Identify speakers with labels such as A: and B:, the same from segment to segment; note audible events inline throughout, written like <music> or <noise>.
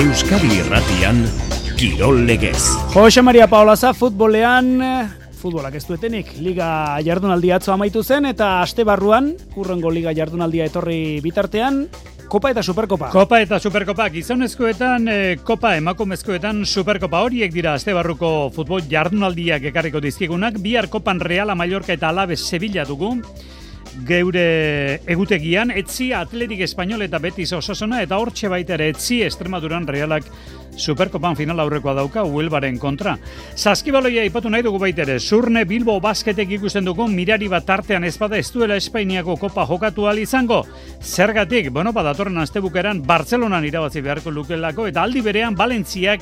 A: Euskadi Irratian Kirol Legez.
B: Jose Maria Paolaza futbolean futbolak ez duetenik liga jardunaldi atzo amaitu zen eta aste barruan urrengo liga jardunaldia etorri bitartean Kopa eta Superkopa.
C: Kopa eta Superkopa. Gizonezkoetan, e, Kopa emakumezkoetan Superkopa horiek dira Astebarruko futbol jardunaldiak ekarriko dizkigunak. Bihar Kopan Reala Mallorca eta Alabe Sevilla dugu geure egutegian, etzi atletik espainol eta betis osasona, eta hortxe baita ere etzi Estremaduran realak Superkopan final aurrekoa dauka Huelbaren kontra. Saskibaloia ipatu nahi dugu baita ere, Zurne Bilbo basketek ikusten dugu mirari bat tartean ezpada ez duela Espainiako kopa jokatu izango. Zergatik, bueno, badatorren astebukeran Bartzelonan irabazi beharko lukelako, eta aldi berean Valentziak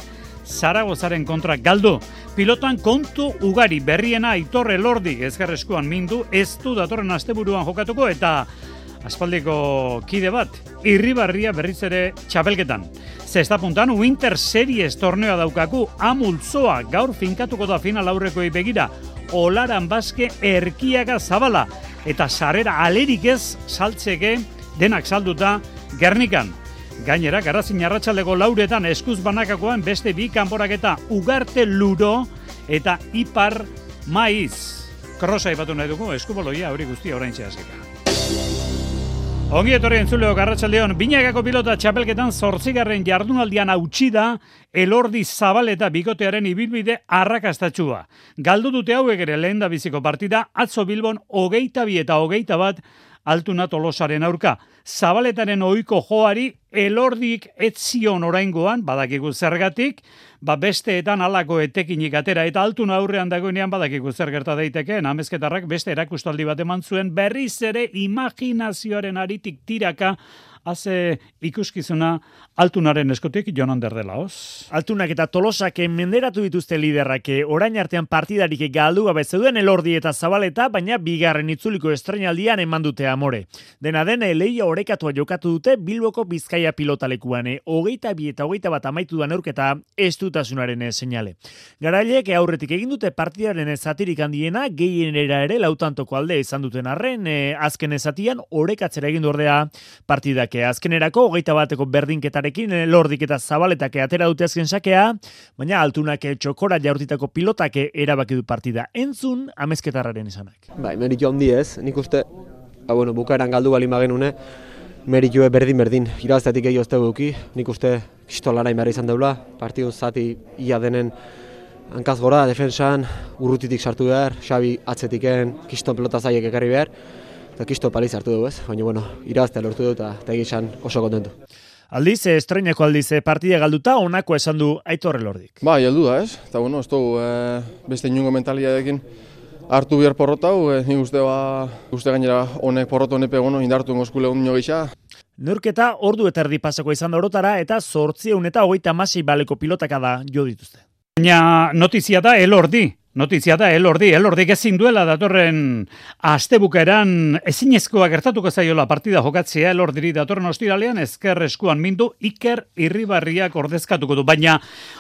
C: Zaragozaren kontra galdu. Pilotan kontu ugari berriena aitorre lordi ezgarreskuan mindu, ez du datorren asteburuan jokatuko eta aspaldiko kide bat, irribarria berriz ere txapelketan. Zesta puntan, Winter Series tornea daukaku, amultzoa gaur finkatuko da final aurreko begira, olaran baske erkiaga zabala, eta sarera alerik ez saltzeke denak salduta Gernikan. Gainera, garazin arratsaleko lauretan eskuz banakakoan beste bi kanporaketa ugarte luro eta ipar maiz. Krosa ipatu nahi dugu, eskuboloia hori guztia orain txasika. Ongi etorri entzuleo garratxaldeon, binagako pilota txapelketan zortzigarren jardunaldian hautsi da elordi zabal eta bikotearen ibilbide arrakastatxua. Galdu dute hauek ere lehen biziko partida, atzo bilbon hogeita bi eta hogeita bat altuna tolosaren aurka. Zabaletaren ohiko joari elordik etzion oraingoan, badakigu zergatik, ba besteetan alako etekinik atera eta altuna aurrean dagoenean badakigu zer gerta daiteke, namezketarrak beste erakustaldi bat eman zuen berriz ere imaginazioaren aritik tiraka haze ikuskizuna altunaren eskotik jonan derdela, oz?
B: Altunak eta tolosak menderatu dituzte liderrak orain artean partidarik galdu gabe zeuden elordi eta zabaleta, baina bigarren itzuliko estrenaldian eman dute amore. Dena den, leia orekatua jokatu dute Bilboko Bizkaia pilotalekuan, hogeita bi eta hogeita bat amaitu duan eurketa estutasunaren seinale. Garailek aurretik egin dute partidaren zatirik handiena, gehienera ere lautantoko alde izan duten arren, e, azken ezatian orekatzera egin ordea partidak azkenerako hogeita bateko berdinketarekin eh, lordik eta zabaletak atera dute azken sakea, baina altunak txokora jaurtitako pilotak erabaki du partida. Entzun amezketarraren izanak.
D: Bai, meritu handi ez, nik uste, ba, bueno, bukaeran galdu bali magenune, meritu berdin berdin, irabaztetik egin ozte guki, nik uste kistolara inbara izan daula, partidun zati ia denen hankaz gora, defensan, urrutitik sartu behar, Xabi atzetiken, kiston pelota zaiek ekarri behar, eta kisto paliz hartu dugu ez, baina bueno, iraztea lortu du eta egizan oso kontentu.
B: Aldiz, estrenako aldiz, partida galduta, onako esan du aitorre lordik.
E: Ba, heldu da ez, eta bueno, ez dugu e, beste inungo mentaliadekin hartu bihar porrota, e, nik uste, ba, uste gainera honek porroto honepe gono, indartu engozkule hon gisa.
B: Nurketa ordu eta erdi pasako izan da orotara eta sortzion eta hogeita masi baleko pilotaka da jo dituzte.
C: Baina notizia da elordi, Notizia da, elordi, elordi ezin duela datorren astebukeran ezinezkoa gertatuko zaiola partida jokatzea elordiri datorren ostiralean ezker eskuan mindu Iker Irribarriak ordezkatuko du. Baina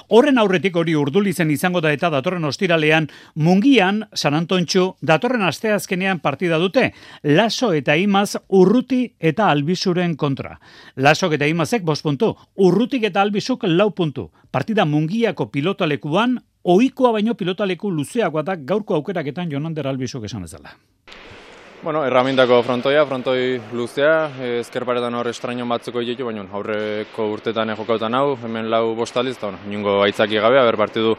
C: horren aurretik hori urdulizen izango da eta datorren ostiralean mungian San Antontxu datorren asteazkenean partida dute Laso eta Imaz urruti eta albizuren kontra. Laso eta Imazek bost puntu, urrutik eta albizuk lau puntu. Partida mungiako pilotalekuan ohikoa baino pilotaleku luzeagoa da gaurko aukeraketan Jonander Albizok esan ezala.
E: Bueno, erramintako frontoia, frontoi luzea, ezkerparetan hor estraino batzuko ditu, baina aurreko urtetan jokautan hau, hemen lau bostaliz, eta bueno, niongo aitzaki gabe, haber partidu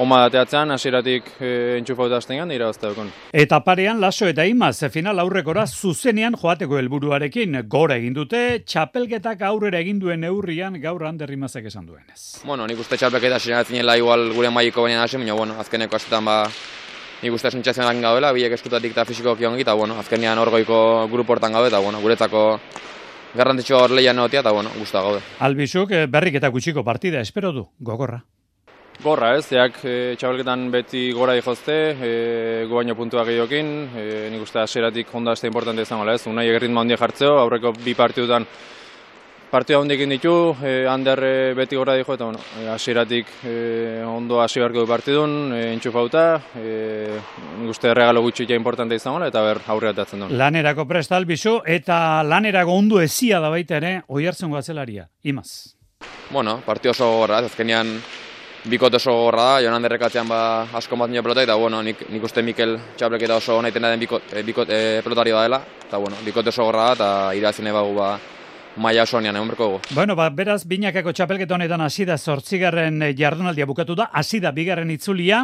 E: Oma dateatzean, hasieratik e, entxufauta hasten dukun.
C: Eta parean, laso eta imaz, final aurrekora zuzenean joateko helburuarekin gora egin dute, txapelketak aurrera egin duen neurrian gaur handerrimazek esan duenez.
F: Bueno, nik uste txapelketa sinenatzen igual gure maiko baina hasi, baina bueno, azkeneko asetan ba, nik uste sentxazioan gaudela, bilek eskutatik eta fisiko kiongi, eta bueno, azkenean orgoiko gruportan gaude, eta bueno, guretzako garrantzitsua hor lehian neotia, eta bueno, guztua gaude.
C: Albizuk, eh, berrik eta gutxiko partida, espero du, gogorra.
E: Gorra ez, zeak e, txabelketan beti gora dihozte, e, gu baino puntua gehiokin, e, nik uste aseratik honda da importante izango ez, unai egerritma handia jartzeo, aurreko bi partidutan partida hondikin ditu, e, Ander e, beti gora diho, eta bueno, e, aseratik e, ondo hasi beharko du partidun, e, entxufauta, e, nik uste regalo gutxi ja importante izango eta ber aurre atatzen du.
C: Lanerako presta albizu, eta lanerako ondo ezia da baita ere, oi hartzen goazelaria, imaz.
F: Bueno, partio oso gogorra, ez azkenean bikote oso gogorra da, joan handerrekatzean ba, asko bat nio pelota, eta bueno, nik, nik uste Mikel txapleketa oso nahi den bikot, e, bikot, e, pelotario da dela, eta bueno, bikote oso gogorra da, eta irazine bagu ba, maia oso nian, egon berko
C: Bueno, ba, beraz, binakako txapelketa honetan hasi da zortzigarren eh, jardunaldia bukatu da, hasi da bigarren itzulia.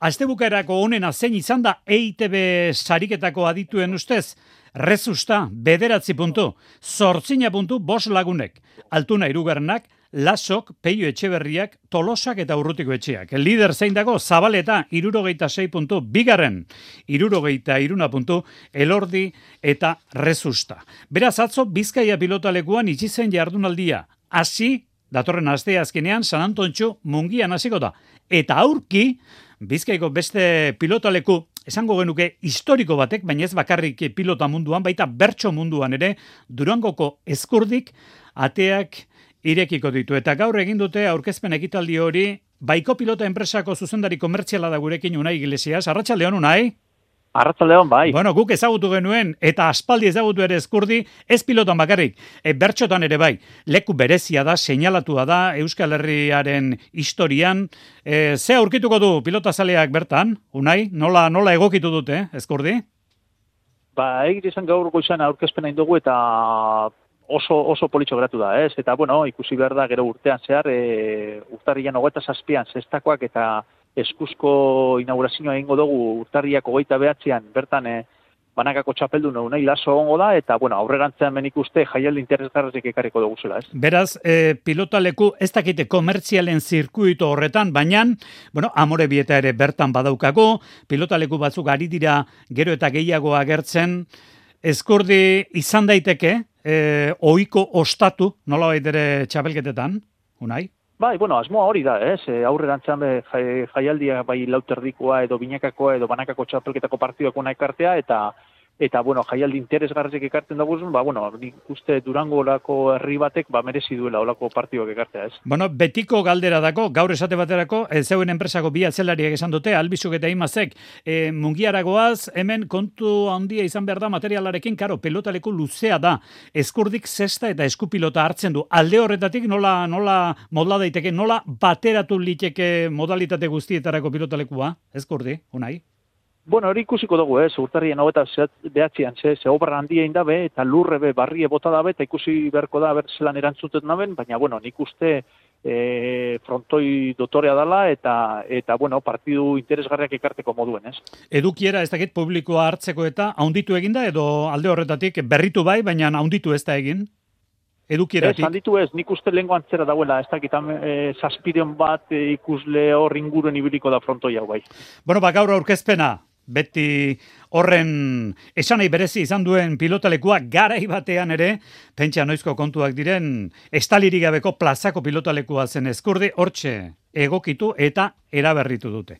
C: Azte bukaerako honen zein izan da EITB sariketako adituen ustez, rezusta, bederatzi puntu, zortzina puntu, bos lagunek, altuna irugarrenak, Lasok, Peio Etxeberriak, Tolosak eta Urrutiko Etxeak. Lider zein dago, Zabaleta, irurogeita sei puntu, bigarren, irurogeita iruna puntu, Elordi eta Rezusta. Beraz, atzo, Bizkaia pilotalekuan itxizen jardunaldia. Hasi, datorren aste azkenean, San Antontxu mungian hasiko da. Eta aurki, Bizkaiko beste pilotaleku, esango genuke historiko batek, baina ez bakarrik pilota munduan, baita bertso munduan ere, Durangoko eskurdik, ateak, irekiko ditu. Eta gaur egin dute aurkezpen ekitaldi hori, baiko pilota enpresako zuzendari komertziala da gurekin unai iglesias. Arratxaldeon unai?
G: Arratxaldeon, bai.
C: Bueno, guk ezagutu genuen, eta aspaldi ezagutu ere eskurdi, ez pilotan bakarrik, e, bertxotan ere bai, leku berezia da, seinalatua da, Euskal Herriaren historian, e, ze aurkituko du pilota zaleak bertan, unai, nola, nola egokitu dute, eskurdi?
G: Ba, egit izan gaur goizan aurkezpen hain dugu, eta oso, oso politxo geratu da, ez? Eta, bueno, ikusi behar da, gero urtean zehar, e, urtarrian hogeita zazpian zestakoak eta eskuzko inaugurazioa egingo dugu urtarriak hogeita behatzean, bertan, e, banakako txapeldu nahi nahi laso ongo da, eta, bueno, aurrerantzean menik uste jaialdi interesgarrezik ekarriko dugu zela, ez?
C: Beraz, e, pilotaleku ez dakite komertzialen zirkuito horretan, baina, bueno, amore bieta ere bertan badaukago, pilotaleku batzuk ari dira gero eta gehiago agertzen, eskurdi izan daiteke, e, oiko ostatu, nola ere txapelketetan, unai?
G: Bai, bueno, asmoa hori da, ez? E, aurrerantzean be, jaialdia bai lauterdikoa edo binakakoa edo banakako txapelketako partioak ona ekartea, eta eta bueno, jaialdi interesgarrezek ekartzen dugu, ba bueno, nik uste Durango olako herri batek ba merezi duela olako partioak ekartea, ez.
C: Bueno, betiko galdera dako, gaur esate baterako, ez zeuen enpresako bi atzelariak esan dute, albizuk eta imazek, e, mungiaragoaz, hemen kontu handia izan behar da materialarekin, karo, pelotaleku luzea da, eskurdik zesta eta eskupilota hartzen du. Alde horretatik nola, nola modla daiteke, nola bateratu liteke modalitate guztietarako pilotalekua, eskurdi, unai?
G: Bueno, hori ikusiko dugu, eh, urtarrien hau eta behatzean, ze, ze obra handia indabe, eta lurre be, barrie bota dabe, eta ikusi beharko da, zelan erantzuten naben, baina, bueno, nik uste e, frontoi dotorea dala, eta, eta, bueno, partidu interesgarriak ikarteko moduen, ez?
C: Edukiera, ez dakit, publikoa hartzeko eta haunditu eginda, edo alde horretatik berritu bai, baina haunditu ez da egin? Edukieratik?
G: Ez, handitu ez, nik uste lehenko antzera dauela, ez dakit, e, saspiren bat e, ikusle hor inguruen ibiliko da frontoi hau bai.
C: Bueno, ba, gaur aurkezpena, beti horren esanai berezi izan duen pilotalekua garai batean ere, pentsa noizko kontuak diren, estalirik gabeko plazako pilotalekua zen eskurdi, hortxe egokitu eta eraberritu dute.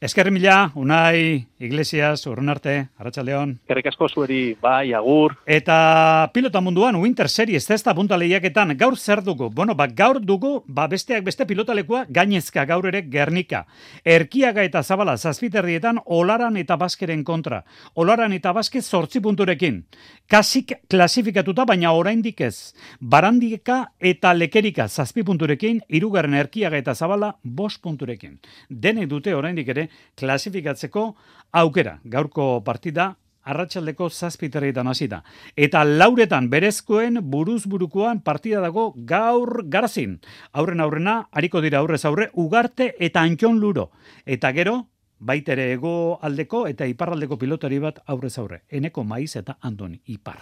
C: Esker mila, Unai, Iglesias, Urrun arte, Arratxaldeon.
G: Kerrik asko zueri, bai, agur.
C: Eta pilota munduan, Winter Series, da punta lehiaketan, gaur zer dugu? Bueno, ba, gaur dugu, ba, besteak beste pilotalekua, gainezka gaur ere Gernika. Erkiaga eta Zabala, zazpiterrietan, olaran eta baskeren kontra. Olaran eta baske sortzi punturekin. Kasik klasifikatuta, baina oraindik ez. Barandika eta lekerika zazpi punturekin, irugarren erkiaga eta Zabala, bos punturekin. Dene dute oraindik ere klasifikatzeko aukera. Gaurko partida arratsaldeko zazpiterrietan hasita. Eta lauretan berezkoen buruz burukoan partida dago gaur garazin. Aurren aurrena, hariko dira aurrez aurre, ugarte eta antxon luro. Eta gero, baitere ego aldeko eta iparraldeko pilotari bat aurrez aurre. Eneko maiz eta andoni ipar.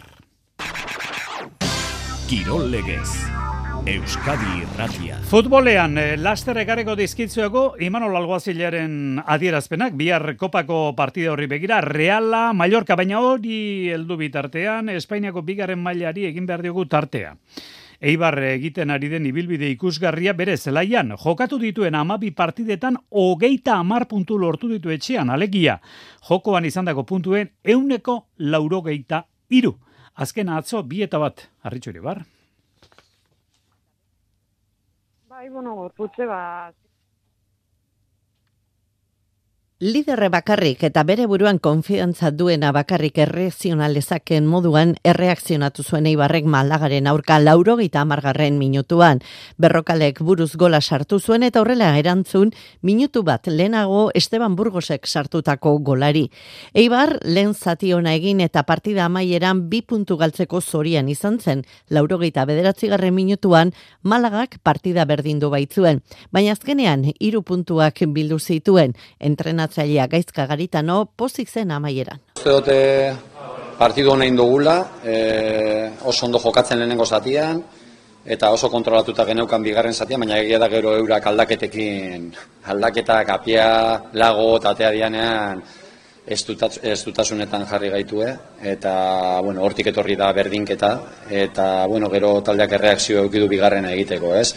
A: Kirol legez. Euskadi Irratia.
C: Futbolean, eh, laster egarreko dizkitzueko, Imanol Alguazilaren adierazpenak, bihar kopako partide horri begira, Reala, Mallorca, baina hori heldu bitartean, Espainiako bigarren mailari egin behar diogu tartea. Eibar egiten ari den ibilbide ikusgarria bere zelaian, jokatu dituen amabi partidetan hogeita amar puntu lortu ditu etxean, alegia. Jokoan izandako puntuen euneko laurogeita iru. Azken atzo, bi eta bat, harritxuri bar.
H: Bai, bueno, gorputze, ba, Liderre bakarrik eta bere buruan konfiantza duena bakarrik erreakzionalezaken moduan erreakzionatu zuen eibarrek maldagaren aurka laurogeita amargarren minutuan. Berrokalek buruz gola sartu zuen eta horrela erantzun minutu bat lehenago Esteban Burgosek sartutako golari. Eibar lehen zati ona egin eta partida amaieran bi puntu galtzeko zorian izan zen laurogeita bederatzigarren minutuan malagak partida berdindu baitzuen. Baina azkenean hiru puntuak bildu zituen entrena entrenatzailea gaizka garitano pozik zen amaieran.
I: Uste dute partidu honein dugula, e, oso ondo jokatzen lehenengo zatian, eta oso kontrolatuta geneukan bigarren zatian, baina egia da gero eurak aldaketekin, aldaketak apia, lago eta atea dianean, ez, dutasunetan jarri gaitue, eta bueno, hortik etorri da berdinketa, eta bueno, gero taldeak erreakzio eukidu bigarrena egiteko, ez?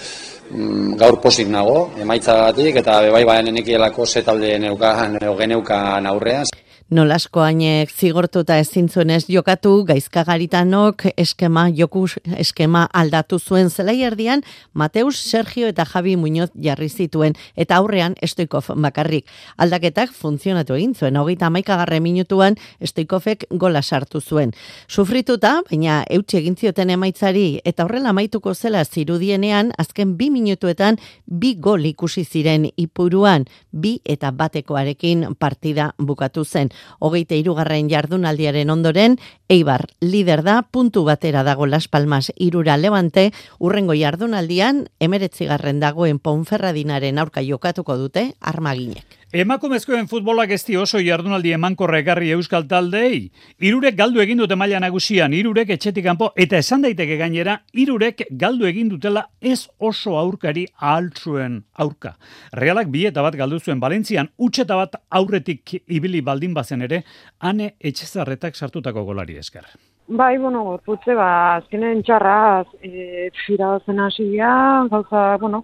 I: Mm, gaur posik nago, emaitzagatik eta bebai baen enekielako ze talde neukan, geneukan aurrean.
H: Nolasko hainek zigortuta ezin zuenez jokatu, gaizkagaritanok eskema, joku eskema aldatu zuen zelai erdian, Mateus, Sergio eta Javi Muñoz jarri zituen, eta aurrean Estoikov bakarrik. Aldaketak funtzionatu egin zuen, hogeita maikagarre minutuan Estoikovek gola sartu zuen. Sufrituta, baina eutxe egin zioten emaitzari, eta horrela maituko zela zirudienean, azken bi minutuetan bi gol ikusi ziren ipuruan, bi eta batekoarekin partida bukatu zen hogeita irugarren jardunaldiaren ondoren, Eibar lider da, puntu batera dago Las Palmas irura levante, urrengo jardunaldian, emeretzigarren dagoen Ponferradinaren aurka jokatuko dute, armaginek.
C: Emakumezkoen futbolak ez oso jardunaldi emankorra egarri euskal taldei. Irurek galdu egin dute maila nagusian, irurek etxetik kanpo eta esan daiteke gainera, irurek galdu egin dutela ez oso aurkari ahaltzuen aurka. Realak bi eta bat galdu zuen Valentzian, utxeta bat aurretik ibili baldin bazen ere, ane etxezarretak sartutako golari esker.
J: Bai, bueno, gorputze, ba, azkenen txarra, e, fira hasia, gauza, bueno,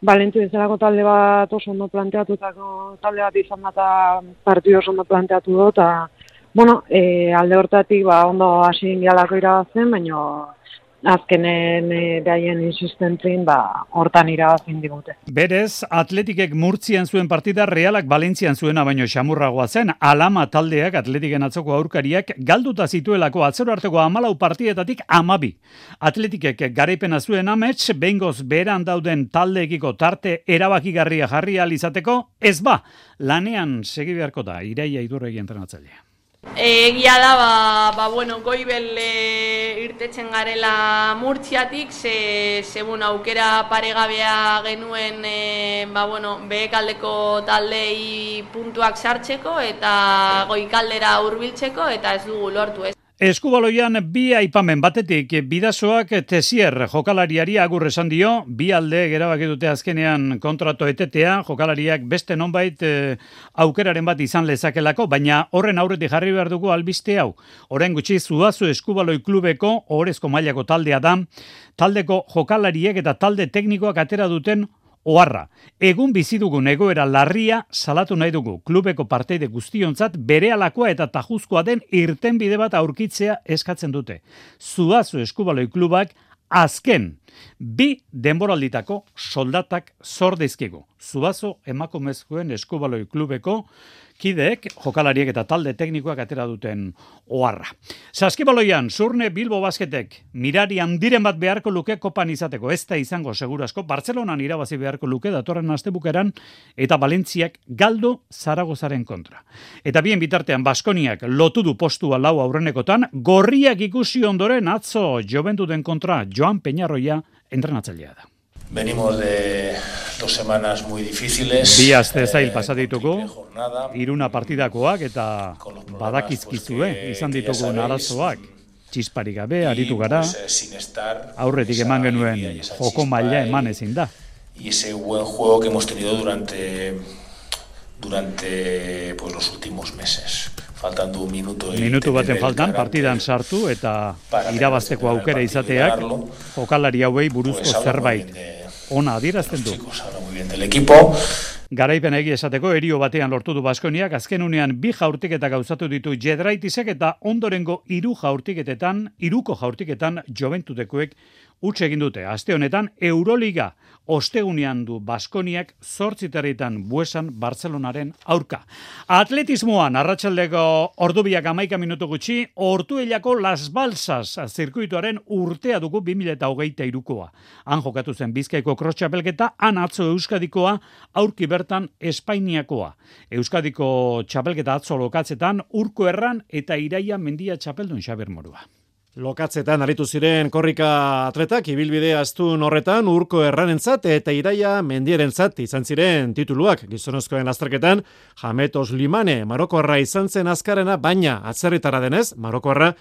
J: Balentu bezalako talde bat oso ondo planteatutako talde bat izan da partidu oso ondo planteatu dut, eta bueno, e, alde hortatik ba, ondo hasi indialako irabazten, baina azkenen e, behaien insistentzin ba, hortan irabazin digute.
C: Berez, atletikek murtzian zuen partida realak Valentzian zuena baino xamurragoa zen, alama taldeak atletiken atzoko aurkariak galduta zituelako atzero arteko amalau partietatik amabi. Atletikek garaipena zuen amets, bengoz beran dauden taldeekiko tarte erabakigarria jarri izateko ez ba, lanean segi beharko da, iraia idurregi entrenatzailea.
K: Egia da, ba, ba bueno, goibel e, irtetzen garela murtziatik, ze, ze aukera paregabea genuen e, ba, bueno, behekaldeko taldei puntuak sartzeko eta goikaldera hurbiltzeko eta ez dugu lortu ez.
C: Eskubaloian bi aipamen batetik bidazoak tesier jokalariari agur esan dio, bi alde gerabak dute azkenean kontrato etetea, jokalariak beste nonbait e, aukeraren bat izan lezakelako, baina horren aurretik jarri behar dugu albiste hau. Horren gutxi zuazu eskubaloi klubeko, horrezko mailako taldea da, taldeko jokalariek eta talde teknikoak atera duten Oarra, egun bizi dugun egoera larria salatu nahi dugu klubeko parteide guztionzat bere alakoa eta tajuzkoa den irten bide bat aurkitzea eskatzen dute. Zuazu eskubaloi klubak azken bi denboralditako soldatak zordezkegu. Zuazo emakumezkoen eskubaloi klubeko kideek, jokalariek eta talde teknikoak atera duten oharra. Saskibaloian, zurne Bilbo Basketek, mirari handiren bat beharko luke kopan izateko, ez da izango segurasko, Bartzelonan irabazi beharko luke datorren astebukeran, eta Valentziak galdu Zaragozaren kontra. Eta bien bitartean, Baskoniak lotu du postua lau aurrenekotan, gorriak ikusi ondoren atzo joventuden kontra Joan Peñarroia entrenatzailea da.
L: Venimos de dos semanas muy difíciles.
C: Bi aste zail eh, pasatituko, iruna partidakoak eta badakizkizue izan ditugu narazoak. Txisparik gabe, aritu gara,
L: eh,
C: aurretik eman genuen joko maila eman ezin da.
L: Y ese buen juego que hemos tenido durante durante pues los últimos meses. Faltando un minuto
C: Minutu baten faltan partidan sartu eta irabazteko aukera izateak jokalari hauei buruzko zerbait. ona adierazten du. Garaipen egi esateko erio batean lortu du Baskoniak. Azken unean bi jaurtiketa gauzatu ditu Jedraitisek eta ondorengo hiru jaurtiketetan, hiruko jaurtiketan Joventudekuek utxe egin dute. Aste honetan Euroliga ostegunean du Baskoniak zortziterritan buesan Barcelonaren aurka. Atletismoan, arratsaldeko ordubiak amaika minutu gutxi, ortuelako Las Balsas zirkuituaren urtea dugu 2008 irukoa. Han jokatu zen bizkaiko cross han atzo Euskadikoa, aurki bertan Espainiakoa. Euskadiko txapelketa atzo lokatzetan, urko erran eta iraia mendia txapeldun Xaber Morua.
M: Lokatzetan aritu ziren korrika atletak ibilbidea astun horretan urko erranentzat eta iraia mendierentzat izan ziren tituluak. Gizonozkoen lasterketan Jametos Limane Marokoarra izan zen azkarena baina atzerritara denez Marokoarra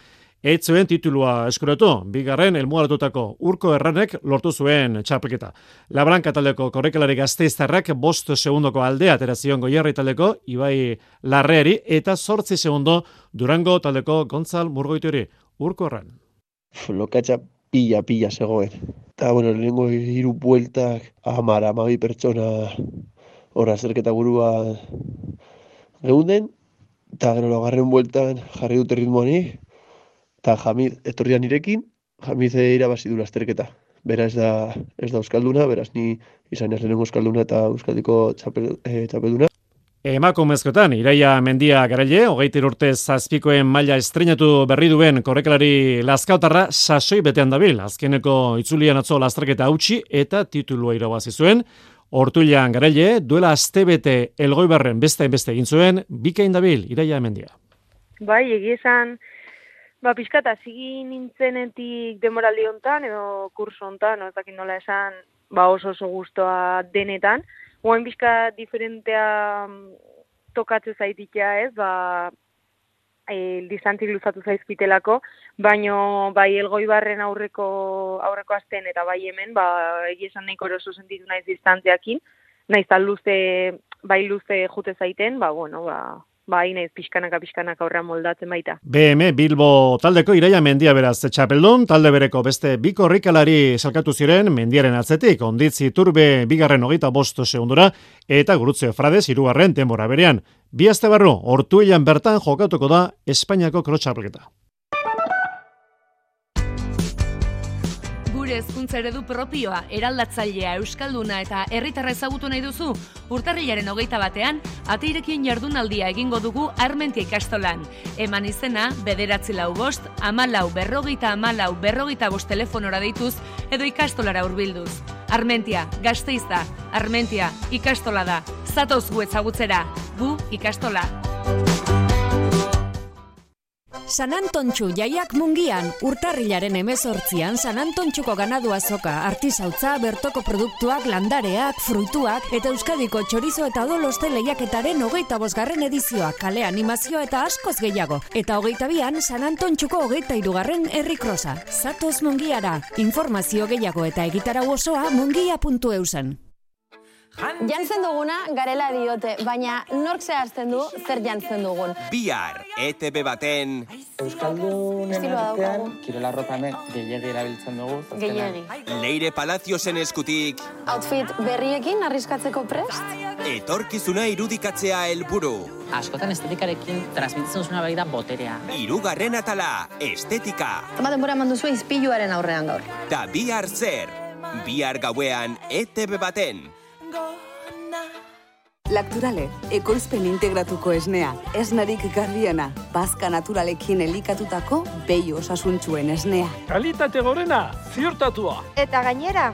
M: ez zuen titulua eskuratu, bigarren elmuaratutako urko erranek lortu zuen txapelketa. Labranka taldeko korrekalari gazteiztarrak bost segundoko aldea aterazion goierri taldeko Ibai Larreari eta sortzi segundo Durango taldeko Gontzal Murgoituri urko erran.
N: Lokatza pila, pila zegoen. Eta, bueno, lehenko hiru bueltak amar, amabi pertsona horra zerketa gurua geunden. Eta gero logarren bueltan jarri dute ritmoani. Eta Jamid etorrian nirekin, Jamid irabazi du lasterketa. Bera ez da, ez da Euskalduna, beraz ni izan ez lehenengo Euskalduna eta Euskaldiko txapel, e, txapelduna.
M: Emakumezkotan, Iraia Mendia Garaile, hogeitir urte zazpikoen maila estrenatu berri duen korrekalari laskautarra sasoi betean dabil. Azkeneko itzulian atzo lastraketa hautsi eta titulua irabazi zuen. Hortuilan Garaile, duela astebete elgoibarren beste beste egin zuen, bikain dabil, Iraia Mendia.
J: Bai, egizan, ba, pixkata, zigi nintzenetik demoraldi hontan edo kurso hontan, ez nola esan, ba, oso oso guztua denetan, Oain bizka diferentea mm, tokatze zaitikia ez, ba, e, distantzik luzatu zaizkitelako, baino bai elgoi barren aurreko, aurreko azten eta bai hemen, ba, egizan nahiko eroso sentitu naiz distantziakin, naiz luze, bai luze jute zaiten, ba, bueno, ba, ba, inaiz pixkanaka pixkanaka horrean moldatzen baita.
M: BM Bilbo taldeko iraia mendia beraz txapeldun, talde bereko beste biko horrikalari salkatu ziren mendiaren atzetik, onditzi turbe bigarren hogeita bosto segundura, eta gurutze frades irugarren temora berean. Bi azte barru, hortuilan bertan jokatuko da Espainiako krotxapelketa.
O: Gure hezkuntza eredu propioa, eraldatzailea, euskalduna eta herritarra ezagutu nahi duzu, urtarrilaren hogeita batean, ateirekin jardunaldia egingo dugu Armentia ikastolan. Eman izena, bederatzi lau bost, amalau berrogeita amalau berrogeita bost telefonora deituz, edo ikastolara urbilduz. Armentia, gazteizta, Armentia, ikastola da. Zatoz gu ezagutzera, gu ikastola.
P: San Antontxu jaiak mungian, urtarrilaren emezortzian San Antontxuko ganadu azoka, artizautza, bertoko produktuak, landareak, fruituak, eta Euskadiko txorizo eta doloste lehiaketaren hogeita bosgarren edizioa, kale animazioa eta askoz gehiago. Eta hogeita bian, San Antontxuko hogeita irugarren errikrosa. Zatoz mungiara, informazio gehiago eta egitara osoa mungia.eusen.
Q: Jantzen duguna garela diote, baina nork zehazten du zer jantzen dugun.
R: Bihar, ETB baten...
Q: Euskaldun artean,
S: kirola rotame, gehiagi erabiltzen dugu.
Q: Gehiagi.
R: Leire Palaziosen eskutik...
Q: Outfit berriekin arriskatzeko prest?
R: Etorkizuna irudikatzea helburu.
S: Askotan estetikarekin transmititzen zuna bai da boterea.
R: Irugarren atala, estetika.
Q: Zama denbora manduzu izpiluaren aurrean gaur.
R: Da bihar zer, bihar gauean ETB baten.
T: Lakturale, ekoizpen integratuko esnea, esnarik garbiena, bazka naturalekin elikatutako behi osasuntzuen esnea.
U: Kalitate gorena, ziurtatua.
V: Eta gainera,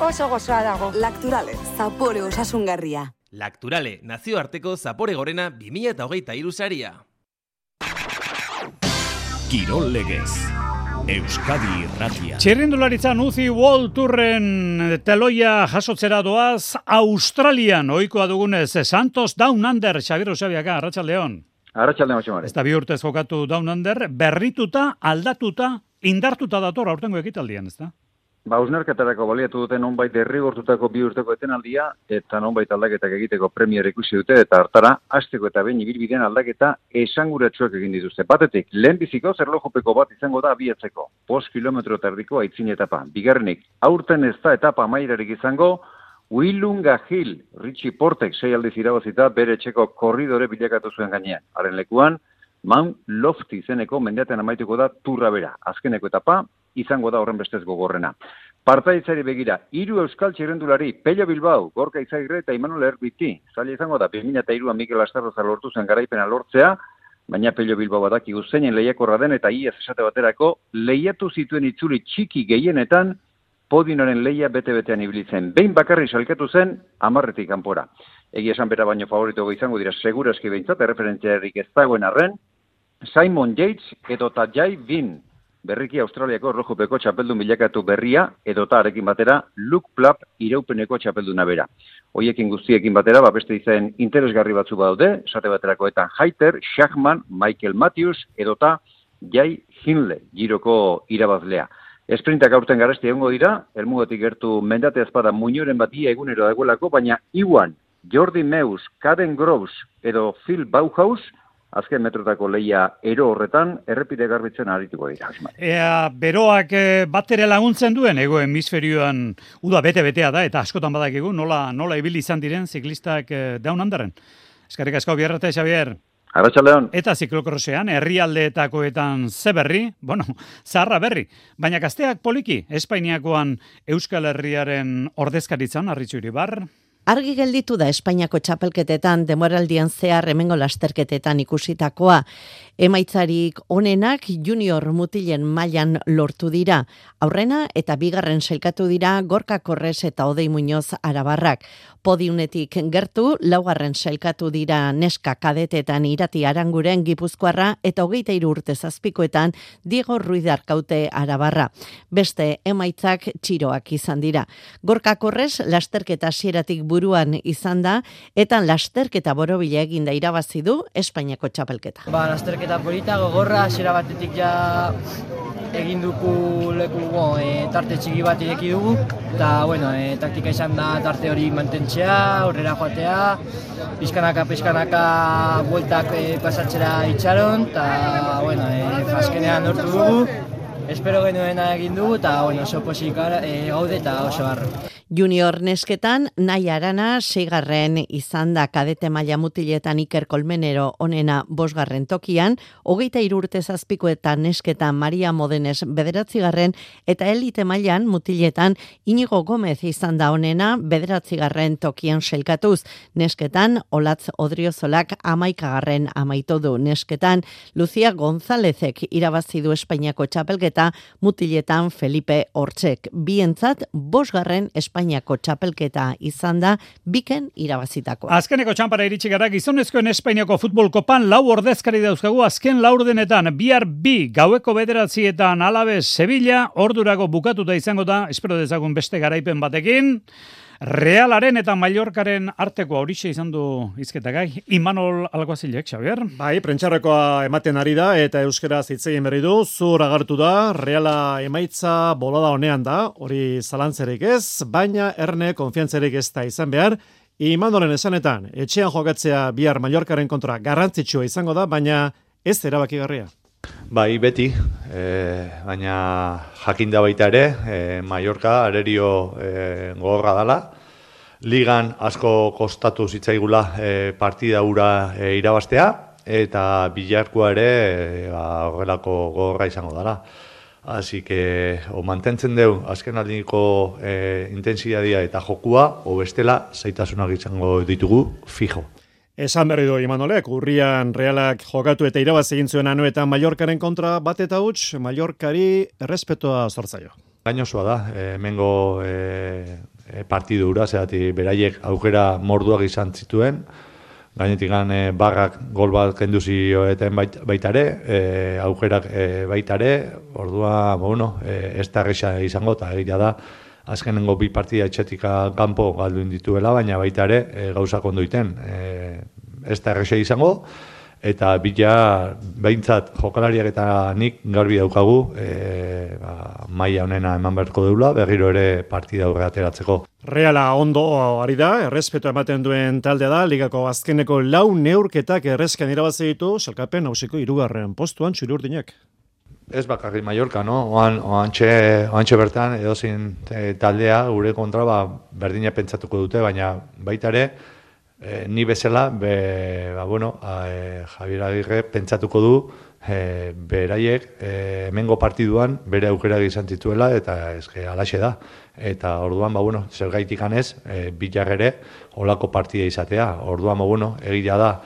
V: oso gozoa dago.
T: Lakturale, zapore osasungarria.
W: Lakturale, nazioarteko zapore gorena 2008 irusaria.
A: Kirol legez. Euskadi Irratia.
C: Txirrindularitzan Uzi World Touren teloia jasotzera doaz Australian oikoa dugunez Santos Down Under Xabier Osabiaga Arratsaldeon.
X: Arratsaldeon Xabier.
C: Ez da bi urtez jokatu Down Under berrituta, aldatuta, indartuta dator aurtengo ekitaldian, ez da?
X: Ba, usnerketarako baliatu dute nonbait derrigortutako bi urteko etenaldia, eta nonbait aldaketak egiteko premier ikusi dute, eta hartara, hasteko eta behin ibilbidean aldaketa esanguratsuak egin dituzte. Batetik, lehen biziko zerlojopeko bat izango da abiatzeko. Post kilometro tardiko aitzin etapa. Bigarrenik, aurten ez da etapa mairarik izango, Willunga Hill, Richie Portek sei aldiz irabazita bere txeko korridore bilakatu zuen gainean. Haren lekuan, Mount Lofty izeneko mendeaten amaituko da turra bera. Azkeneko etapa, izango da horren bestez gogorrena. Partaitzari begira, hiru euskal txirrendulari, Pello Bilbao, Gorka Izagirre eta Imanol Erbiti. Zaila izango da, 2002an Mikel Astarroza lortu zen garaipena lortzea, baina Pello Bilbao badaki guzeinen lehiakorra den eta iaz esate baterako, lehiatu zituen itzuli txiki gehienetan, podinoren leia bete-betean ibilitzen. Behin bakarri salkatu zen, amarretik kanpora. Egia esan bera baino favorito izango dira seguraski behintzat, erreferentziarik ez dagoen arren, Simon Yates edo Tajai Bin, berriki Australiako rojupeko txapeldun bilakatu berria, edota arekin batera, Luke Plap iraupeneko txapelduna bera. Hoiekin guztiekin batera, ba, beste izen interesgarri batzu badaude, esate baterako eta Haiter, Schachman, Michael Matthews, edota Jai Hinle, giroko irabazlea. Esprintak aurten garesti egongo dira, elmugatik gertu mendate ezpada muñoren batia egunero dagoelako, baina Iwan, Jordi Meus, Caden Groves edo Phil Bauhaus, azken metrotako leia ero horretan, errepide garbitzen arituko dira.
C: Ea, beroak e, batere laguntzen duen, ego hemisferioan uda bete-betea da, eta askotan badakigu, nola, nola ibili izan diren ziklistak e, daun handaren. Eskarrik asko, biarrate, Xavier.
X: Leon.
C: Eta ziklokrosean, herrialdeetakoetan ze berri, bueno, <laughs> zaharra berri, baina gazteak poliki, Espainiakoan Euskal Herriaren ordezkaritzan, arritxuri bar,
H: Argi gelditu da Espainiako txapelketetan demoraldian zehar hemengo lasterketetan ikusitakoa. Emaitzarik onenak junior mutilen mailan lortu dira. Aurrena eta bigarren selkatu dira Gorka Korres eta Odei Muñoz Arabarrak. Podiunetik gertu, laugarren selkatu dira neska kadetetan irati aranguren gipuzkoarra eta hogeita iru urte zazpikoetan Diego Ruidar kaute Arabarra. Beste emaitzak txiroak izan dira. Gorka Korres lasterketa sieratik buruan izan da, eta lasterketa borobila eginda irabazi du Espainiako txapelketa.
Y: Ba, lasterketa polita, gogorra, zera batetik ja egin duku leku go, e, tarte txiki bat ireki dugu, eta, bueno, e, taktika izan da tarte hori mantentzea, aurrera joatea, pizkanaka, pizkanaka, bueltak e, pasatzera itxaron, eta, bueno, e, azkenean dugu, espero genuena egin dugu, eta, bueno, oso posik e, gaude eta oso harro.
H: Junior nesketan, nahi arana, seigarren izan da kadete maila mutiletan Iker Kolmenero onena bosgarren tokian, hogeita irurte zazpikoetan nesketan Maria Modenes bederatzigarren, eta elite mailan mutiletan Inigo Gomez izan da onena bederatzigarren tokian selkatuz. Nesketan, Olatz Odriozolak amaikagarren amaitu du. Nesketan, Lucia Gonzálezek irabazi du Espainiako txapelketa mutiletan Felipe Hortzek. Bientzat, bosgarren Espainiako Espainiako txapelketa izan da biken irabazitako.
C: Azkeneko txampara iritsi gara gizonezkoen Espainiako futbol kopan lau ordezkari dauzkagu azken laurdenetan bihar bi gaueko bederatzietan alabe Sevilla ordurago bukatuta izango da, espero dezagun beste garaipen batekin. Realaren eta Mallorcaren arteko horixe izan du izketagai. Imanol Alguazilek, Xavier.
M: Bai, prentxarrekoa ematen ari da eta euskera zitzeien berri du. Zur agartu da, Reala emaitza bolada honean da, hori zalantzerik ez, baina erne konfiantzerik ez da izan behar. Imanolen esanetan, etxean jokatzea bihar Mallorcaren kontra garrantzitsua izango da, baina ez erabakigarria.
Z: Bai, beti, e, baina jakinda baita ere, e, Mallorca arerio e, gogorra dela. Ligan asko kostatu zitzaigula e, partida ura e, irabastea, eta bilarkoa ere e, ba, horrelako gogorra izango dela. Así que, o mantentzen deu, azken aldiniko e, intensidadia eta jokua, o bestela, zaitasunak izango ditugu, fijo.
M: Esan berri du Imanolek, urrian realak jokatu eta irabaz egin zuen anu eta Mallorcaren kontra bat eta huts, Mallorcari errespetoa sortzaio.
Z: Gainozua da, e, mengo e, e, partidu ura, zehati beraiek aukera morduak izan zituen, gainetik gan e, barrak gol bat kenduzi eta baitare, e, aukerak e, baitare, ordua, bueno, e, ez da izango, eta egia da, azkenengo bi partida etxetika kanpo galduin dituela, baina baita ere e, gauzak ondoiten. E, ez da errexea izango, eta bila behintzat jokalariak eta nik garbi daukagu e, ba, maia honena eman beharko deula, berriro ere partida aurre ateratzeko.
M: Reala ondo ari da, errespetu ematen duen taldea da, ligako azkeneko lau neurketak errezkan irabazi ditu, salkapen hausiko irugarren postuan txuri
Z: Ez bakarri Mallorca, no? Oan, oantxe, oantxe bertan, edozin e, taldea, gure kontra, ba, berdina pentsatuko dute, baina baita ere, e, ni bezala, be, ba, bueno, a, e, Javier Agirre pentsatuko du, e, beraiek e, hemengo partiduan bere aukera izan zituela eta eske alaxe da. Eta orduan, ba, bueno, zer gaitik anez, e, bilar ere, olako partida izatea. Orduan, ba, bueno, egia da,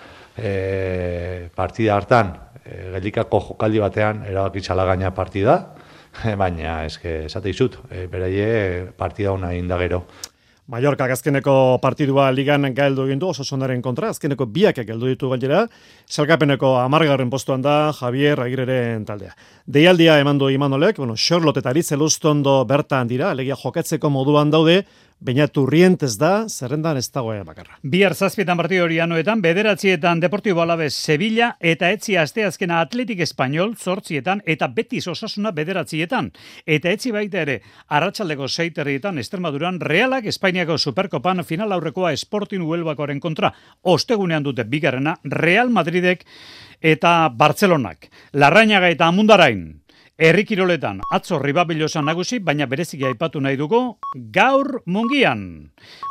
Z: e, partida hartan, e, gelikako jokaldi batean, erabakitzala gaina partida, <laughs> baina, eske, esate izut, e, beraie partida hona indagero.
M: Mallorca azkeneko partidua ligan gaeldu egin du oso sonaren kontra, azkeneko biak geldu ditu gailera, salkapeneko amargarren postuan da Javier Agireren taldea. Deialdia eman du Imanolek, bueno, Charlotte eta Aritze Lustondo bertan dira, alegia jokatzeko moduan daude, Baina turrientez da, zerrendan ez dagoen bakarra.
C: Bihar zazpietan partidu hori anuetan, bederatzietan Deportibo Alabez Sevilla eta etzi asteazkena Atletik Espanyol zortzietan eta Betis Osasuna bederatzietan. Eta etzi baita ere, arratsaldeko seiterrietan Estremaduran Realak Espainiako Superkopan final aurrekoa Sporting Huelbakoaren kontra. Ostegunean dute bigarrena Real Madridek eta Bartzelonak. Larrainaga eta Amundarain Herri kiroletan atzo ribabilosan nagusi, baina bereziki aipatu nahi dugu gaur mungian.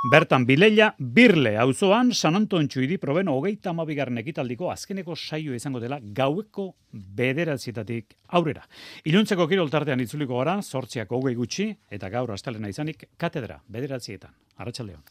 C: Bertan bileia birle auzoan San Anton txuidi proben hogeita amabigarren ekitaldiko azkeneko saio izango dela gaueko bederatzietatik aurrera. Iluntzeko kiroltartean itzuliko gara, sortziak hogei gutxi, eta gaur astalena izanik katedra bederatzietan. Arratxaldeon.